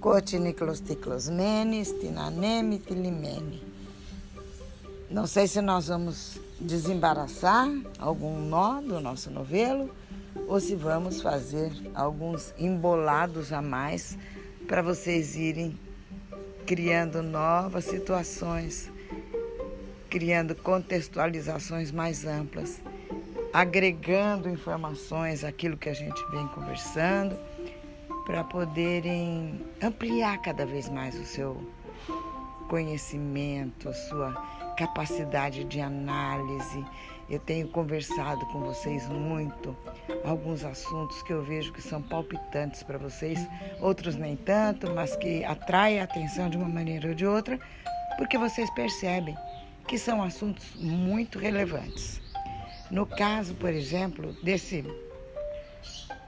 Cotiniclosticlosmene, stinaneme, tilimene. Não sei se nós vamos desembaraçar algum nó do nosso novelo ou se vamos fazer alguns embolados a mais para vocês irem criando novas situações, criando contextualizações mais amplas, agregando informações àquilo que a gente vem conversando, para poderem ampliar cada vez mais o seu conhecimento, a sua capacidade de análise. Eu tenho conversado com vocês muito alguns assuntos que eu vejo que são palpitantes para vocês, outros nem tanto, mas que atraem a atenção de uma maneira ou de outra, porque vocês percebem que são assuntos muito relevantes. No caso, por exemplo, desse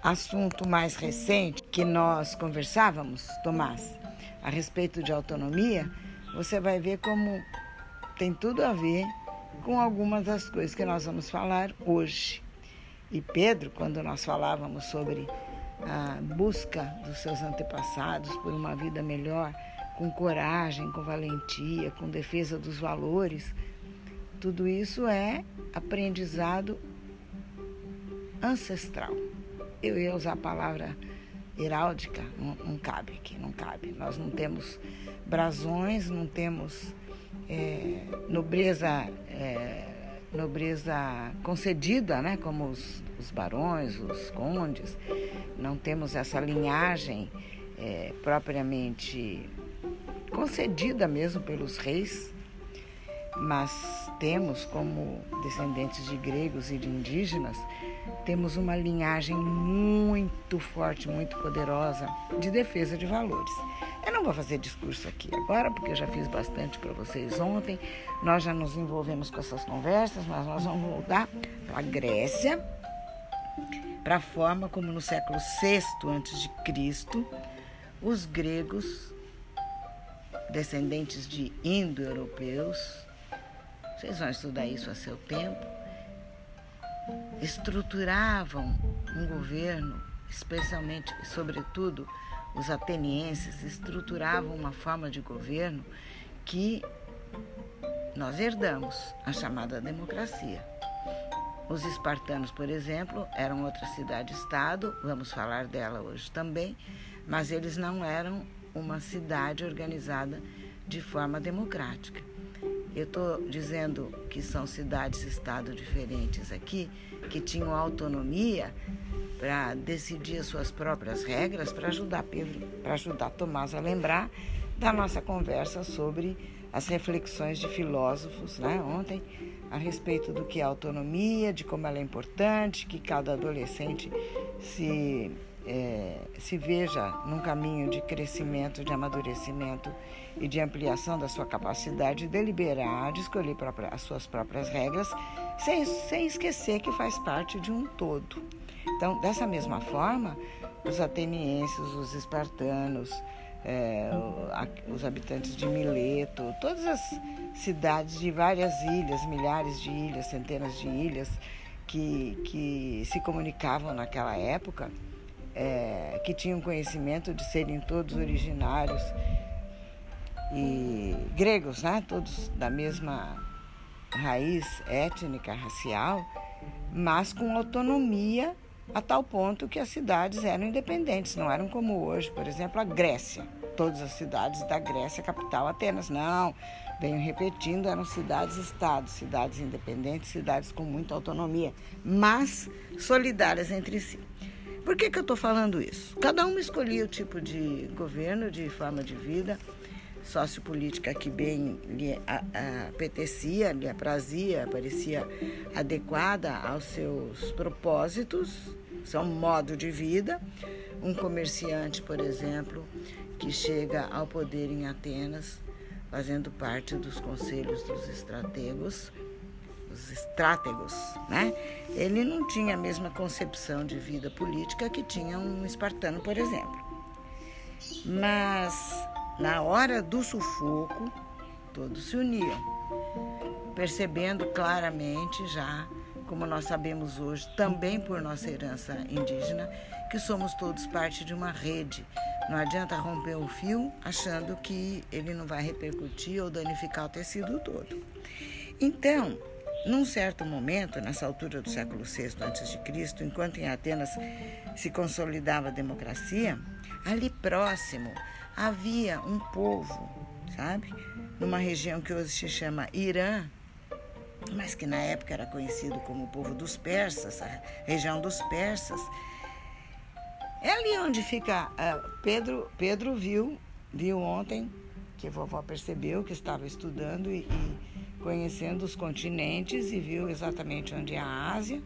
assunto mais recente que nós conversávamos, Tomás, a respeito de autonomia, você vai ver como tem tudo a ver com algumas das coisas que nós vamos falar hoje. E Pedro, quando nós falávamos sobre a busca dos seus antepassados por uma vida melhor, com coragem, com valentia, com defesa dos valores, tudo isso é aprendizado ancestral. Eu ia usar a palavra heráldica, não, não cabe aqui, não cabe. Nós não temos brasões, não temos é, nobreza, é, nobreza concedida, né? como os, os, barões, os condes, não temos essa linhagem é, propriamente concedida mesmo pelos reis, mas temos como descendentes de gregos e de indígenas, temos uma linhagem muito forte, muito poderosa de defesa de valores. Eu não vou fazer discurso aqui agora, porque eu já fiz bastante para vocês ontem. Nós já nos envolvemos com essas conversas, mas nós vamos voltar para a Grécia, para a forma como no século VI a.C., os gregos, descendentes de indo-europeus, vocês vão estudar isso a seu tempo, estruturavam um governo, especialmente, sobretudo, os atenienses estruturavam uma forma de governo que nós herdamos, a chamada democracia. Os espartanos, por exemplo, eram outra cidade-estado, vamos falar dela hoje também, mas eles não eram uma cidade organizada de forma democrática. Eu estou dizendo que são cidades-estado diferentes aqui, que tinham autonomia para decidir as suas próprias regras, para ajudar Pedro, para ajudar Tomás a lembrar da nossa conversa sobre as reflexões de filósofos, né, ontem, a respeito do que é autonomia, de como ela é importante, que cada adolescente se é, se veja num caminho de crescimento, de amadurecimento e de ampliação da sua capacidade de deliberar, de escolher própria, as suas próprias regras, sem, sem esquecer que faz parte de um todo. Então, dessa mesma forma, os atenienses, os espartanos, é, os habitantes de Mileto, todas as cidades de várias ilhas, milhares de ilhas, centenas de ilhas, que, que se comunicavam naquela época, é, que tinham conhecimento de serem todos originários e gregos, né? todos da mesma raiz étnica, racial, mas com autonomia a tal ponto que as cidades eram independentes, não eram como hoje, por exemplo, a Grécia. Todas as cidades da Grécia, capital Atenas. Não, venho repetindo, eram cidades-estados, cidades independentes, cidades com muita autonomia, mas solidárias entre si. Por que, que eu estou falando isso? Cada um escolhia o tipo de governo, de forma de vida, sociopolítica que bem lhe apetecia, lhe aprazia, parecia adequada aos seus propósitos, seu modo de vida. Um comerciante, por exemplo, que chega ao poder em Atenas, fazendo parte dos conselhos dos estrategos, os estrátegos, né? Ele não tinha a mesma concepção de vida política que tinha um espartano, por exemplo. Mas na hora do sufoco, todos se uniam, percebendo claramente já, como nós sabemos hoje, também por nossa herança indígena, que somos todos parte de uma rede, Não adianta romper o fio achando que ele não vai repercutir ou danificar o tecido todo. Então, num certo momento, nessa altura do século VI a.C., enquanto em Atenas se consolidava a democracia, ali próximo havia um povo, sabe? Numa região que hoje se chama Irã, mas que na época era conhecido como o povo dos persas, a região dos persas. É ali onde fica uh, Pedro. Pedro viu, viu ontem que vovó percebeu que estava estudando e, e conhecendo os continentes e viu exatamente onde é a Ásia.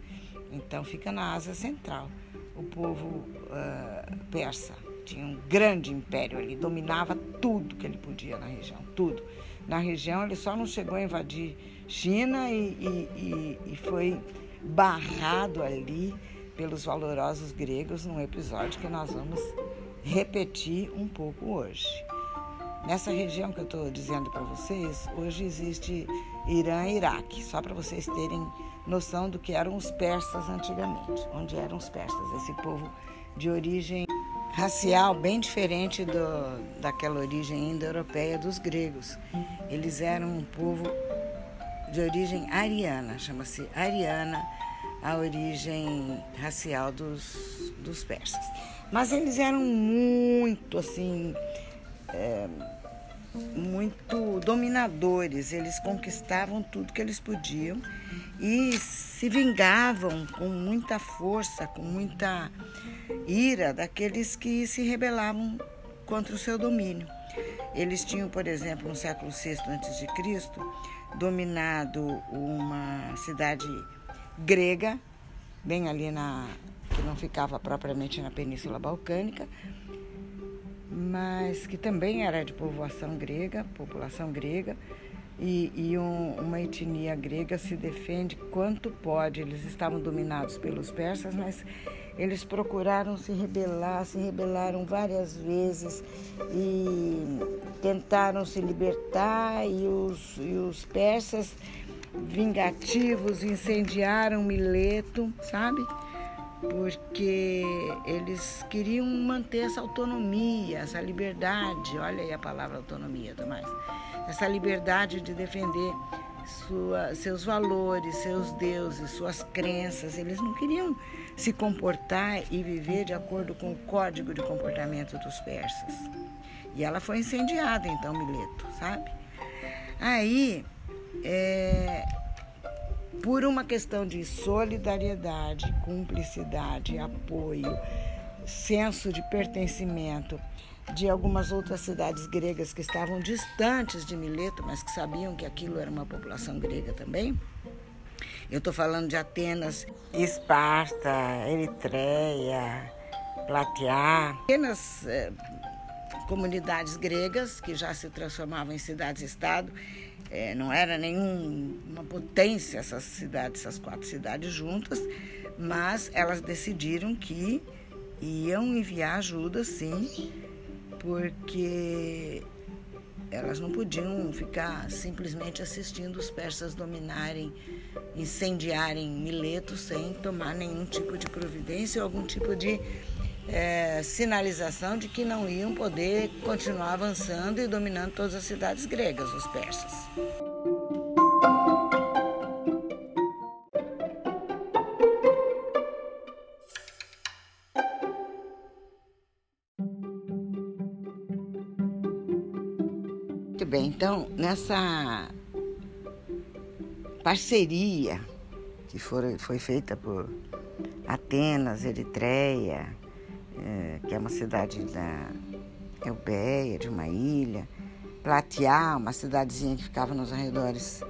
Então fica na Ásia Central. O povo uh, persa tinha um grande império ali, dominava tudo que ele podia na região, tudo. Na região ele só não chegou a invadir China e, e, e, e foi barrado ali pelos valorosos gregos num episódio que nós vamos repetir um pouco hoje. Nessa região que eu estou dizendo para vocês, hoje existe Irã e Iraque, só para vocês terem noção do que eram os persas antigamente, onde eram os persas, esse povo de origem racial bem diferente do, daquela origem indo-europeia dos gregos. Eles eram um povo de origem ariana, chama-se ariana a origem racial dos, dos persas. Mas eles eram muito assim. É, muito dominadores, eles conquistavam tudo que eles podiam e se vingavam com muita força, com muita ira daqueles que se rebelavam contra o seu domínio. Eles tinham, por exemplo, no século VI a.C., dominado uma cidade grega, bem ali na que não ficava propriamente na Península Balcânica, mas que também era de povoação grega, população grega, e, e um, uma etnia grega se defende quanto pode. Eles estavam dominados pelos persas, mas eles procuraram se rebelar, se rebelaram várias vezes e tentaram se libertar, e os, e os persas vingativos incendiaram Mileto, sabe? Porque eles queriam manter essa autonomia, essa liberdade, olha aí a palavra autonomia, Tomás, essa liberdade de defender sua, seus valores, seus deuses, suas crenças. Eles não queriam se comportar e viver de acordo com o código de comportamento dos persas. E ela foi incendiada, então, Mileto, sabe? Aí, é, por uma questão de solidariedade, cumplicidade, apoio, senso de pertencimento de algumas outras cidades gregas que estavam distantes de Mileto, mas que sabiam que aquilo era uma população grega também. Eu estou falando de Atenas, Esparta, Eritreia, Plateá, pequenas eh, comunidades gregas que já se transformavam em cidades-estado é, não era nenhuma potência essas cidades, essas quatro cidades juntas, mas elas decidiram que iam enviar ajuda, sim, porque elas não podiam ficar simplesmente assistindo os persas dominarem, incendiarem Mileto sem tomar nenhum tipo de providência ou algum tipo de é, sinalização de que não iam poder continuar avançando e dominando todas as cidades gregas, os persas. Muito bem, então nessa parceria que foi, foi feita por Atenas, Eritreia, é, que é uma cidade da Eubeia, de uma ilha, Platiá, uma cidadezinha que ficava nos arredores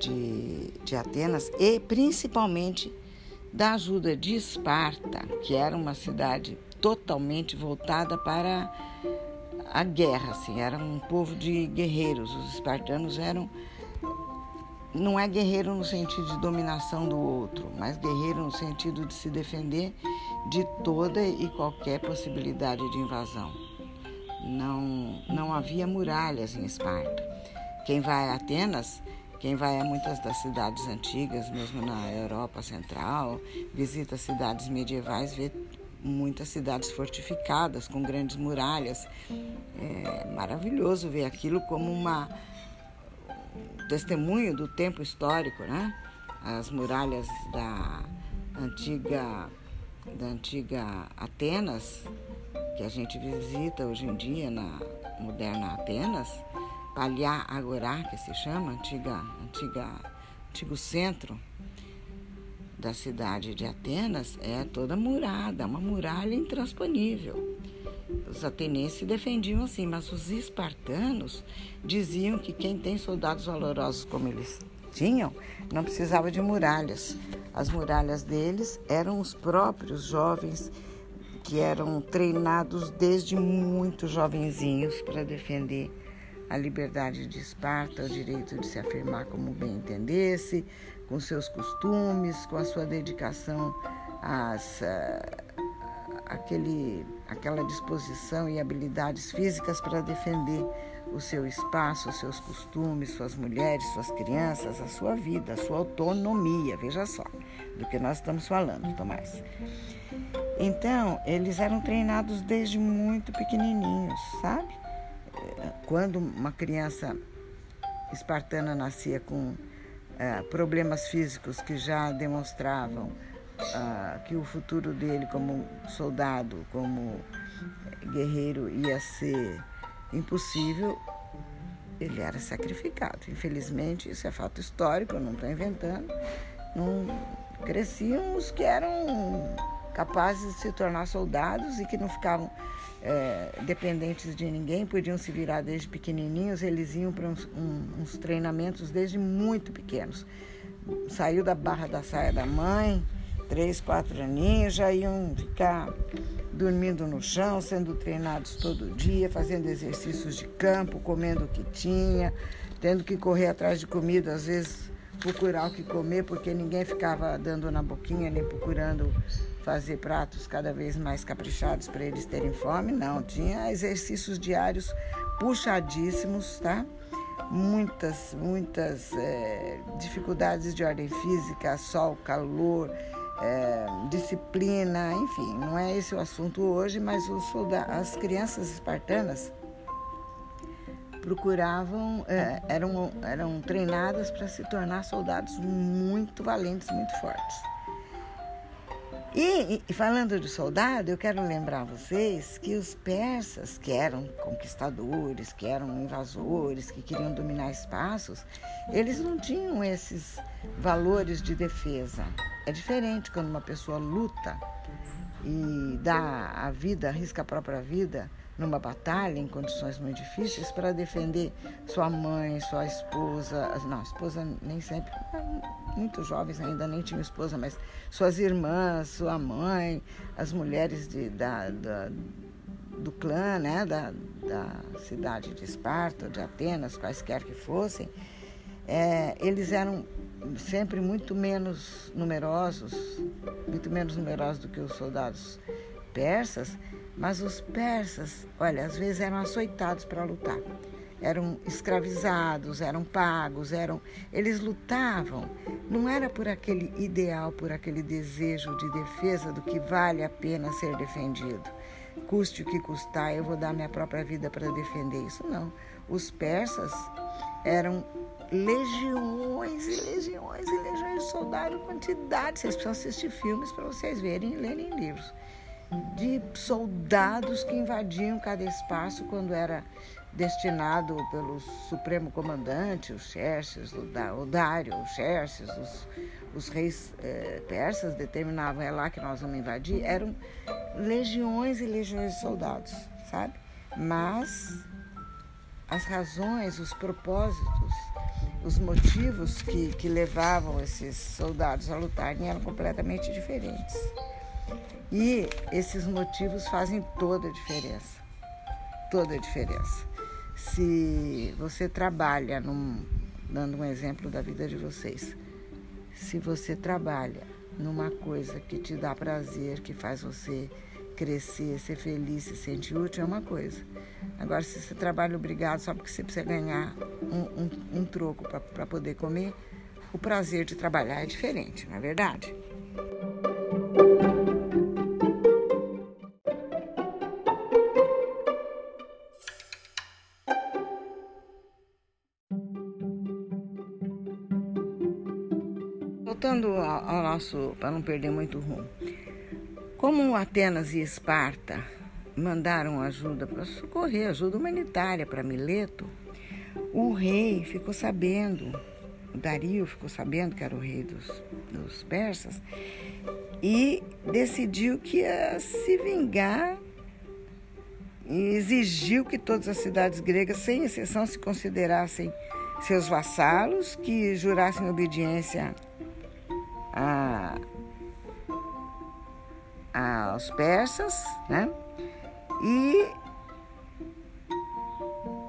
de, de Atenas, e principalmente da ajuda de Esparta, que era uma cidade totalmente voltada para a guerra, assim, era um povo de guerreiros. Os espartanos eram não é guerreiro no sentido de dominação do outro, mas guerreiro no sentido de se defender de toda e qualquer possibilidade de invasão. Não, não havia muralhas em Esparta. Quem vai a Atenas, quem vai a muitas das cidades antigas, mesmo na Europa Central, visita cidades medievais, vê muitas cidades fortificadas com grandes muralhas. É maravilhoso ver aquilo como uma um testemunho do tempo histórico, né? As muralhas da antiga da antiga Atenas, que a gente visita hoje em dia na moderna Atenas, Palhá Agorá, que se chama, antiga, antiga, antigo centro da cidade de Atenas, é toda murada, uma muralha intransponível. Os atenienses se defendiam assim, mas os espartanos diziam que quem tem soldados valorosos como eles tinham, não precisava de muralhas. As muralhas deles eram os próprios jovens que eram treinados desde muito jovenzinhos para defender a liberdade de Esparta, o direito de se afirmar como bem entendesse, com seus costumes, com a sua dedicação às, uh, aquele, aquela disposição e habilidades físicas para defender o seu espaço, os seus costumes, suas mulheres, suas crianças, a sua vida, a sua autonomia. Veja só do que nós estamos falando, Tomás. Então, eles eram treinados desde muito pequenininhos, sabe? Quando uma criança espartana nascia com uh, problemas físicos que já demonstravam que o futuro dele como soldado, como guerreiro ia ser impossível, ele era sacrificado. Infelizmente, isso é fato histórico, eu não estou inventando. Não cresciam os que eram capazes de se tornar soldados e que não ficavam é, dependentes de ninguém, podiam se virar desde pequenininhos, eles iam para uns, um, uns treinamentos desde muito pequenos. Saiu da barra da saia da mãe, três, quatro aninhos, já iam ficar dormindo no chão, sendo treinados todo dia, fazendo exercícios de campo, comendo o que tinha, tendo que correr atrás de comida, às vezes procurar o que comer, porque ninguém ficava dando na boquinha nem procurando fazer pratos cada vez mais caprichados para eles terem fome, não. Tinha exercícios diários puxadíssimos, tá? Muitas, muitas é, dificuldades de ordem física, sol, calor, é, disciplina, enfim, não é esse o assunto hoje, mas as crianças espartanas procuravam, é, eram, eram treinadas para se tornar soldados muito valentes, muito fortes. E, e, falando de soldado, eu quero lembrar vocês que os persas, que eram conquistadores, que eram invasores, que queriam dominar espaços, eles não tinham esses valores de defesa. É diferente quando uma pessoa luta e dá a vida, arrisca a própria vida numa batalha em condições muito difíceis para defender sua mãe, sua esposa, não, esposa nem sempre, muito jovens ainda nem tinham esposa, mas suas irmãs, sua mãe, as mulheres de, da, da do clã, né, da, da cidade de Esparta, de Atenas, quaisquer que fossem, é, eles eram sempre muito menos numerosos, muito menos numerosos do que os soldados persas, mas os persas, olha, às vezes eram açoitados para lutar. Eram escravizados, eram pagos, eram. Eles lutavam. Não era por aquele ideal, por aquele desejo de defesa do que vale a pena ser defendido. Custe o que custar, eu vou dar minha própria vida para defender isso. Não. Os persas eram legiões e legiões e legiões de soldados, quantidade. Vocês precisam assistir filmes para vocês verem e lerem livros de soldados que invadiam cada espaço quando era destinado pelo Supremo Comandante, os Xerxes, o, Dário, o Xerxes, os, os reis eh, persas determinavam, é lá que nós vamos invadir, eram legiões e legiões de soldados, sabe? Mas as razões, os propósitos, os motivos que, que levavam esses soldados a lutarem eram completamente diferentes. E esses motivos fazem toda a diferença. Toda a diferença. Se você trabalha, num, dando um exemplo da vida de vocês, se você trabalha numa coisa que te dá prazer, que faz você crescer, ser feliz, se sentir útil, é uma coisa. Agora, se você trabalha obrigado só porque você precisa ganhar um, um, um troco para poder comer, o prazer de trabalhar é diferente, não é verdade? Para não perder muito rumo. Como Atenas e Esparta mandaram ajuda para socorrer, ajuda humanitária para Mileto, o rei ficou sabendo, o Dario ficou sabendo que era o rei dos, dos persas, e decidiu que ia se vingar e exigiu que todas as cidades gregas, sem exceção, se considerassem seus vassalos, que jurassem obediência a, aos persas, né? E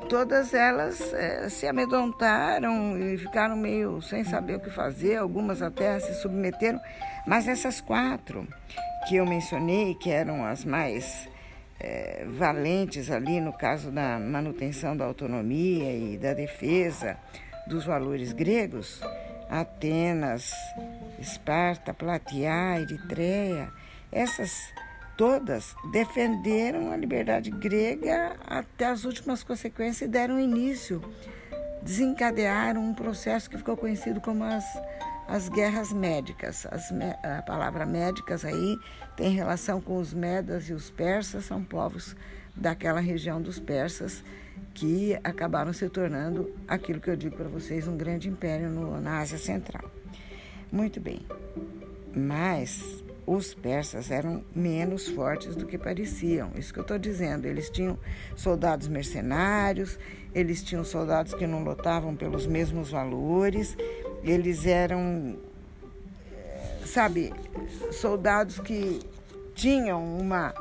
todas elas é, se amedrontaram e ficaram meio sem saber o que fazer, algumas até se submeteram, mas essas quatro que eu mencionei, que eram as mais é, valentes ali no caso da manutenção da autonomia e da defesa dos valores gregos, Atenas, Esparta, Platiá, Eritreia, essas todas defenderam a liberdade grega até as últimas consequências e deram início, desencadearam um processo que ficou conhecido como as, as guerras médicas. As, a palavra médicas aí tem relação com os medas e os persas, são povos daquela região dos persas que acabaram se tornando aquilo que eu digo para vocês, um grande império no, na Ásia Central. Muito bem, mas os persas eram menos fortes do que pareciam. Isso que eu estou dizendo. Eles tinham soldados mercenários, eles tinham soldados que não lutavam pelos mesmos valores, eles eram, eh, sabe, soldados que tinham uma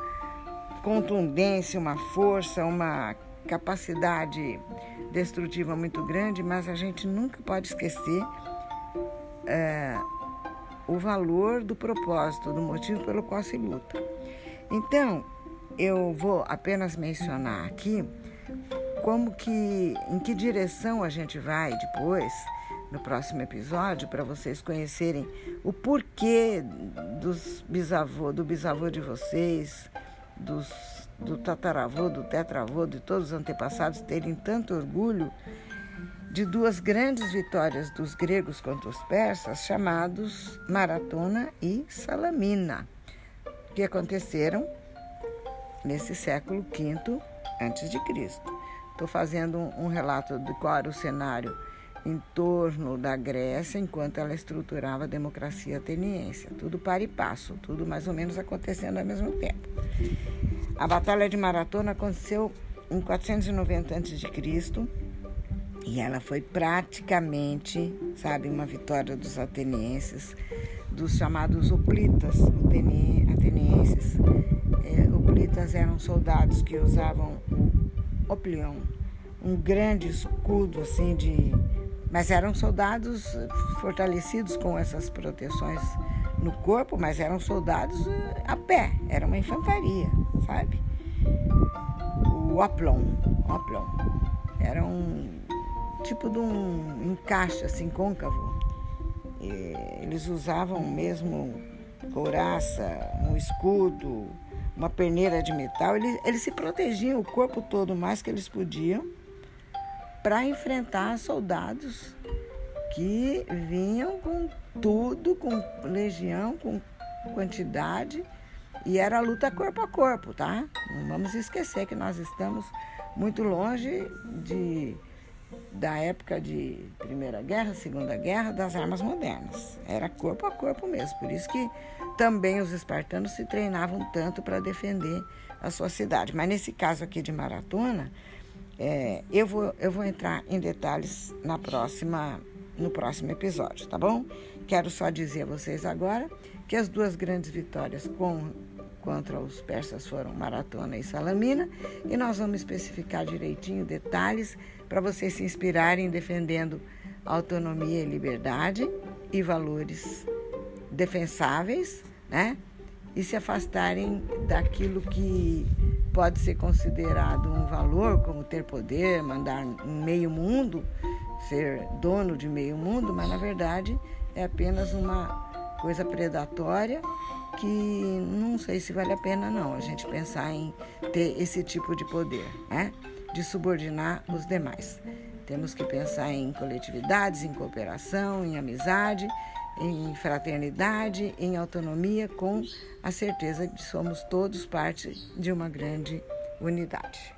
contundência, uma força, uma capacidade destrutiva muito grande, mas a gente nunca pode esquecer é, o valor do propósito, do motivo pelo qual se luta. Então, eu vou apenas mencionar aqui como que, em que direção a gente vai depois, no próximo episódio, para vocês conhecerem o porquê dos bisavô, do bisavô de vocês, dos do tataravô, do tetravô, de todos os antepassados terem tanto orgulho de duas grandes vitórias dos gregos contra os persas, chamados Maratona e Salamina, que aconteceram nesse século V antes de Cristo. Estou fazendo um relato de qual era o cenário em torno da Grécia enquanto ela estruturava a democracia ateniense. Tudo para e passo, tudo mais ou menos acontecendo ao mesmo tempo. A Batalha de Maratona aconteceu em 490 a.C. e ela foi praticamente, sabe, uma vitória dos atenienses, dos chamados oplitas atenienses. É, oplitas eram soldados que usavam o oplion, um grande escudo assim de mas eram soldados fortalecidos com essas proteções no corpo, mas eram soldados eh, a pé, era uma infantaria, sabe? O aplom, o aplom. Era um tipo de um encaixe assim côncavo. E eles usavam mesmo couraça, um escudo, uma perneira de metal. Eles, eles se protegiam o corpo todo mais que eles podiam para enfrentar soldados que vinham com tudo, com legião, com quantidade, e era luta corpo a corpo, tá? Não vamos esquecer que nós estamos muito longe de, da época de Primeira Guerra, Segunda Guerra, das armas modernas. Era corpo a corpo mesmo. Por isso que também os espartanos se treinavam tanto para defender a sua cidade. Mas nesse caso aqui de maratona, é, eu, vou, eu vou entrar em detalhes na próxima no próximo episódio, tá bom? Quero só dizer a vocês agora que as duas grandes vitórias com, contra os persas foram Maratona e Salamina, e nós vamos especificar direitinho detalhes para vocês se inspirarem defendendo autonomia e liberdade e valores defensáveis, né? E se afastarem daquilo que pode ser considerado um valor, como ter poder, mandar meio mundo, ser dono de meio mundo, mas na verdade é apenas uma coisa predatória que não sei se vale a pena não a gente pensar em ter esse tipo de poder, né? De subordinar os demais. Temos que pensar em coletividades, em cooperação, em amizade, em fraternidade, em autonomia, com a certeza de que somos todos parte de uma grande unidade.